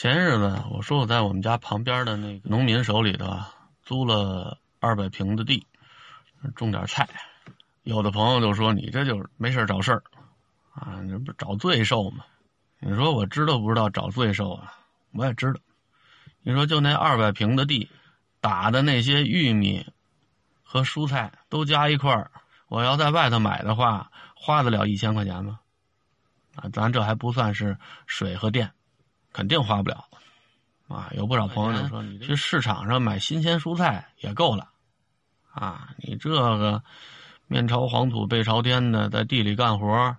前日子我说我在我们家旁边的那个农民手里头租了二百平的地，种点菜。有的朋友就说你这就是没事找事儿啊，这不找罪受吗？你说我知道不知道找罪受啊？我也知道。你说就那二百平的地，打的那些玉米和蔬菜都加一块儿，我要在外头买的话，花得了一千块钱吗？啊，咱这还不算是水和电，肯定花不了。啊，有不少朋友就说，你去市场上买新鲜蔬菜也够了。啊，你这个面朝黄土背朝天的在地里干活，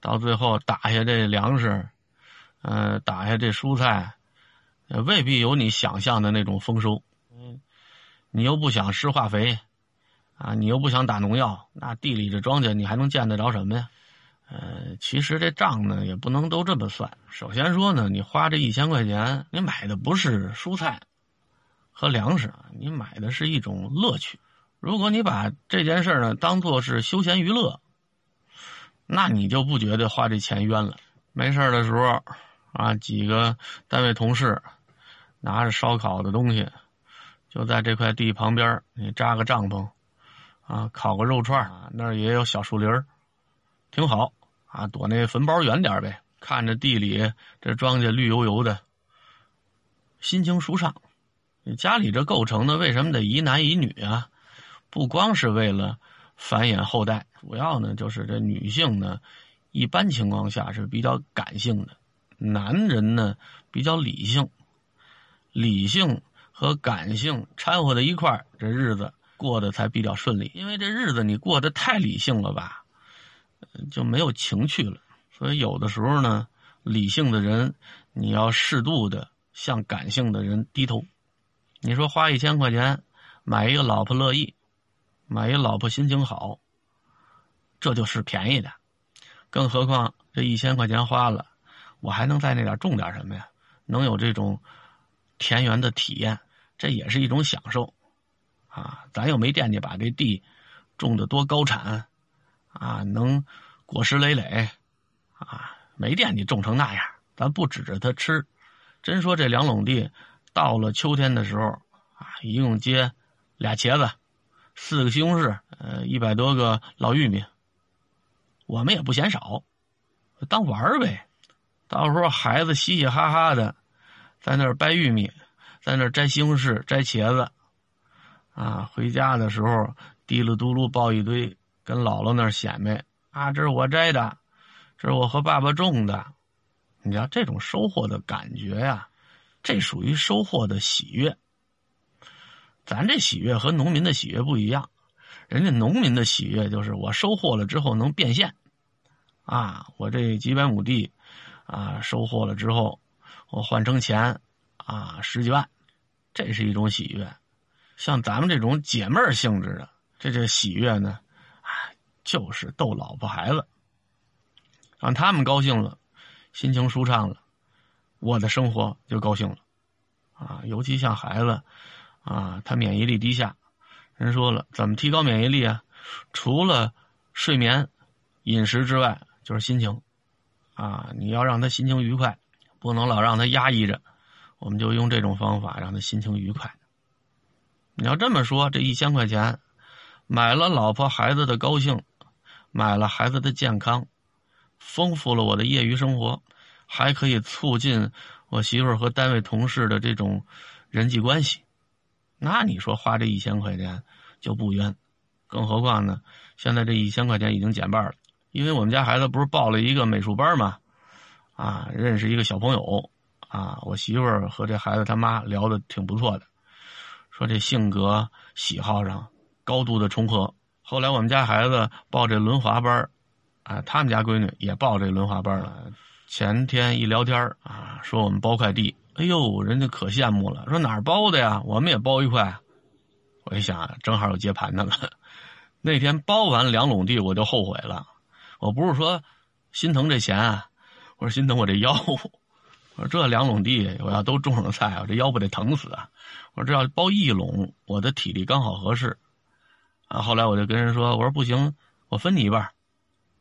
到最后打下这粮食，呃，打下这蔬菜。未必有你想象的那种丰收，嗯，你又不想施化肥，啊，你又不想打农药，那地里这庄稼你还能见得着什么呀？呃，其实这账呢也不能都这么算。首先说呢，你花这一千块钱，你买的不是蔬菜和粮食，你买的是一种乐趣。如果你把这件事呢当做是休闲娱乐，那你就不觉得花这钱冤了。没事的时候，啊，几个单位同事。拿着烧烤的东西，就在这块地旁边，你扎个帐篷，啊，烤个肉串那儿也有小树林挺好啊，躲那坟包远点呗。看着地里这庄稼绿油油的，心情舒畅。家里这构成的，为什么得一男一女啊？不光是为了繁衍后代，主要呢就是这女性呢，一般情况下是比较感性的，男人呢比较理性。理性和感性掺和在一块儿，这日子过得才比较顺利。因为这日子你过得太理性了吧，就没有情趣了。所以有的时候呢，理性的人你要适度的向感性的人低头。你说花一千块钱买一个老婆乐意，买一个老婆心情好，这就是便宜的。更何况这一千块钱花了，我还能在那点种点什么呀？能有这种。田园的体验，这也是一种享受，啊，咱又没惦记把这地种的多高产，啊，能果实累累，啊，没惦记种成那样。咱不指着它吃，真说这两垄地到了秋天的时候，啊，一共结俩茄子，四个西红柿，呃，一百多个老玉米，我们也不嫌少，当玩呗。到时候孩子嘻嘻哈哈的。在那儿掰玉米，在那儿摘西红柿、摘茄子，啊，回家的时候滴噜嘟噜抱一堆，跟姥姥那儿显摆啊，这是我摘的，这是我和爸爸种的。你知道这种收获的感觉呀，这属于收获的喜悦。咱这喜悦和农民的喜悦不一样，人家农民的喜悦就是我收获了之后能变现，啊，我这几百亩地，啊，收获了之后。我换成钱，啊，十几万，这是一种喜悦。像咱们这种解闷性质的，这这喜悦呢，就是逗老婆孩子，让他们高兴了，心情舒畅了，我的生活就高兴了，啊，尤其像孩子，啊，他免疫力低下，人说了，怎么提高免疫力啊？除了睡眠、饮食之外，就是心情，啊，你要让他心情愉快。不能老让他压抑着，我们就用这种方法让他心情愉快。你要这么说，这一千块钱买了老婆孩子的高兴，买了孩子的健康，丰富了我的业余生活，还可以促进我媳妇儿和单位同事的这种人际关系。那你说花这一千块钱就不冤？更何况呢？现在这一千块钱已经减半了，因为我们家孩子不是报了一个美术班吗？啊，认识一个小朋友，啊，我媳妇儿和这孩子他妈聊的挺不错的，说这性格喜好上高度的重合。后来我们家孩子报这轮滑班啊，他们家闺女也报这轮滑班了。前天一聊天啊，说我们包快递，哎呦，人家可羡慕了，说哪儿包的呀？我们也包一块。我一想，正好有接盘的了。那天包完两垄地，我就后悔了。我不是说心疼这钱啊。我是心疼我这腰，我说这两垄地我要都种上菜，我这腰不得疼死啊！我说这要包一垄，我的体力刚好合适。啊，后来我就跟人说，我说不行，我分你一半，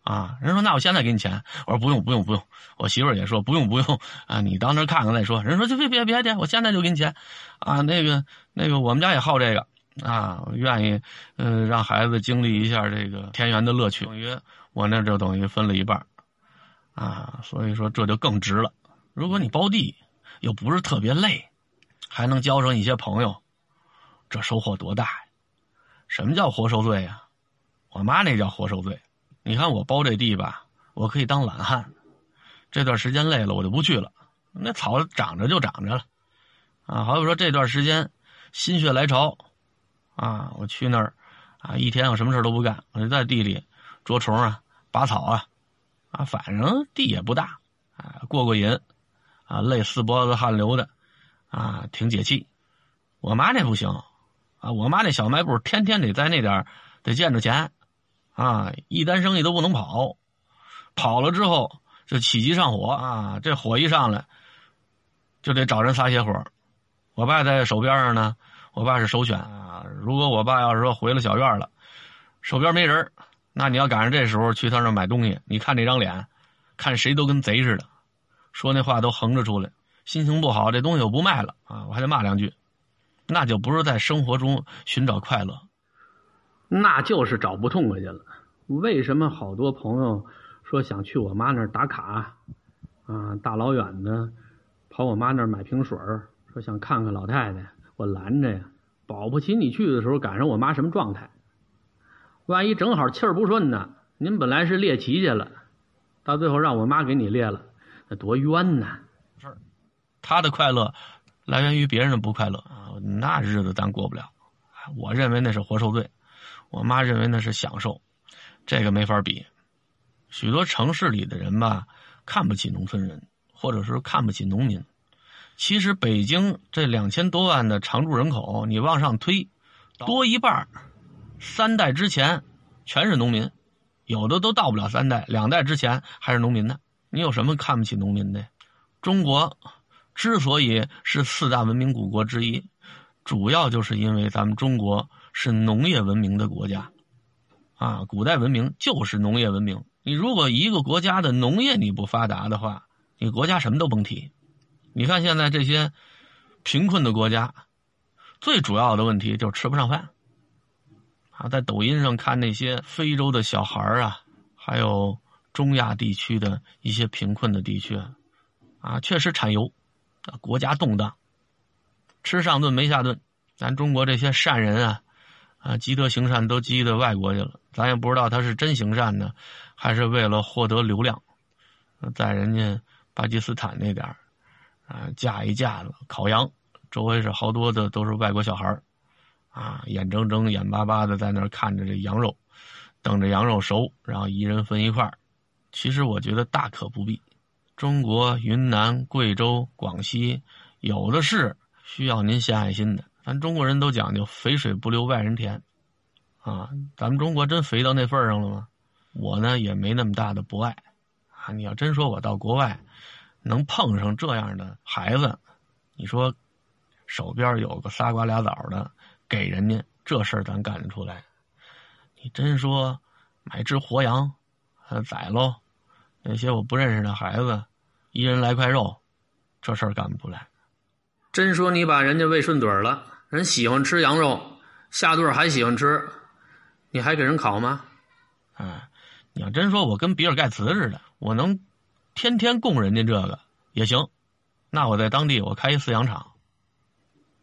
啊，人说那我现在给你钱，我说不用不用不用，我媳妇儿也说不用不用。啊，你到那看看再说。人说就别别别别，我现在就给你钱，啊，那个那个我们家也好这个。啊，愿意嗯让孩子经历一下这个田园的乐趣，等于我那就等于分了一半啊，所以说这就更值了。如果你包地又不是特别累，还能交上一些朋友，这收获多大？什么叫活受罪呀？我妈那叫活受罪。你看我包这地吧，我可以当懒汉，这段时间累了我就不去了。那草长着就长着了，啊，好比说这段时间心血来潮，啊，我去那儿，啊，一天我什么事都不干，我就在地里捉虫啊、拔草啊，啊，反正地也不大，啊，过过瘾，啊，累四脖子汗流的，啊，挺解气。我妈那不行，啊，我妈那小卖部天天得在那点得见着钱。啊，一单生意都不能跑，跑了之后就起急上火啊！这火一上来，就得找人撒些火。我爸在手边上呢，我爸是首选啊。如果我爸要是说回了小院了，手边没人，那你要赶上这时候去他那买东西，你看那张脸，看谁都跟贼似的，说那话都横着出来，心情不好，这东西我不卖了啊，我还得骂两句，那就不是在生活中寻找快乐。那就是找不痛快去了。为什么好多朋友说想去我妈那儿打卡啊？大老远的跑我妈那儿买瓶水说想看看老太太，我拦着呀，保不齐你去的时候赶上我妈什么状态？万一正好气儿不顺呢？您本来是猎奇去了，到最后让我妈给你猎了，那多冤呐！是，他的快乐来源于别人的不快乐啊，那日子咱过不了。我认为那是活受罪。我妈认为那是享受，这个没法比。许多城市里的人吧，看不起农村人，或者是看不起农民。其实北京这两千多万的常住人口，你往上推，多一半三代之前全是农民，有的都到不了三代，两代之前还是农民呢。你有什么看不起农民的？中国之所以是四大文明古国之一，主要就是因为咱们中国。是农业文明的国家，啊，古代文明就是农业文明。你如果一个国家的农业你不发达的话，你国家什么都甭提。你看现在这些贫困的国家，最主要的问题就是吃不上饭。啊，在抖音上看那些非洲的小孩啊，还有中亚地区的一些贫困的地区，啊，确实产油，啊，国家动荡，吃上顿没下顿。咱中国这些善人啊。啊，积德行善都积到外国去了，咱也不知道他是真行善呢，还是为了获得流量，在人家巴基斯坦那点啊，架一架子烤羊，周围是好多的都是外国小孩啊，眼睁睁、眼巴巴的在那看着这羊肉，等着羊肉熟，然后一人分一块其实我觉得大可不必，中国云南、贵州、广西有的是需要您献爱心的。咱中国人都讲究肥水不流外人田，啊，咱们中国真肥到那份上了吗？我呢也没那么大的博爱，啊，你要真说我到国外能碰上这样的孩子，你说手边有个仨瓜俩枣的给人家，这事儿咱干得出来？你真说买只活羊，宰喽，那些我不认识的孩子，一人来块肉，这事儿干不出来。真说你把人家喂顺嘴了。人喜欢吃羊肉，下顿还喜欢吃，你还给人烤吗？啊，你要真说我跟比尔盖茨似的，我能天天供人家这个也行，那我在当地我开一饲养场，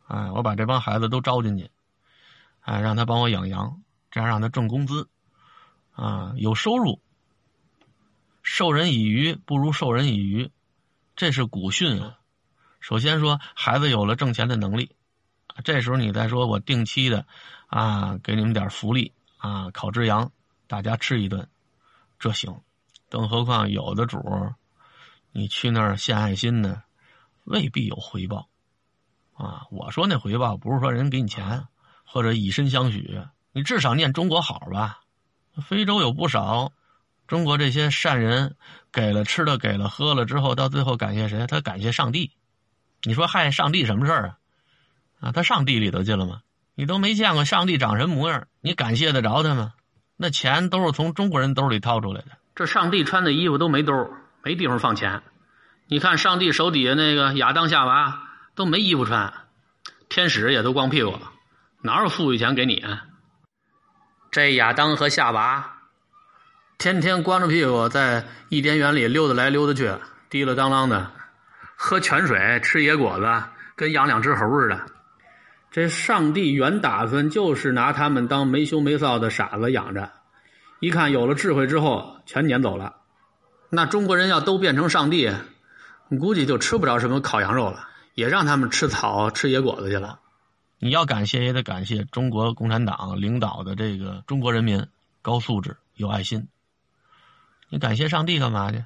哎，我把这帮孩子都招进去，哎，让他帮我养羊，这样让他挣工资，啊，有收入。授人以鱼不如授人以渔，这是古训啊。首先说，孩子有了挣钱的能力。这时候你再说我定期的，啊，给你们点福利啊，烤只羊，大家吃一顿，这行。更何况有的主，你去那儿献爱心呢，未必有回报，啊，我说那回报不是说人给你钱或者以身相许，你至少念中国好吧。非洲有不少，中国这些善人给了吃的，给了喝了之后，到最后感谢谁？他感谢上帝。你说害上帝什么事儿啊？啊，他上地里头去了吗？你都没见过上帝长什么模样，你感谢得着他吗？那钱都是从中国人兜里掏出来的。这上帝穿的衣服都没兜，没地方放钱。你看上帝手底下那个亚当夏娃都没衣服穿，天使也都光屁股，哪有富裕钱给你？这亚当和夏娃天天光着屁股在伊甸园里溜达来溜达去，滴了当啷的，喝泉水，吃野果子，跟养两只猴似的。这上帝原打算就是拿他们当没羞没臊的傻子养着，一看有了智慧之后，全撵走了。那中国人要都变成上帝，估计就吃不着什么烤羊肉了，也让他们吃草、吃野果子去了。你要感谢也得感谢中国共产党领导的这个中国人民高素质、有爱心。你感谢上帝干嘛去？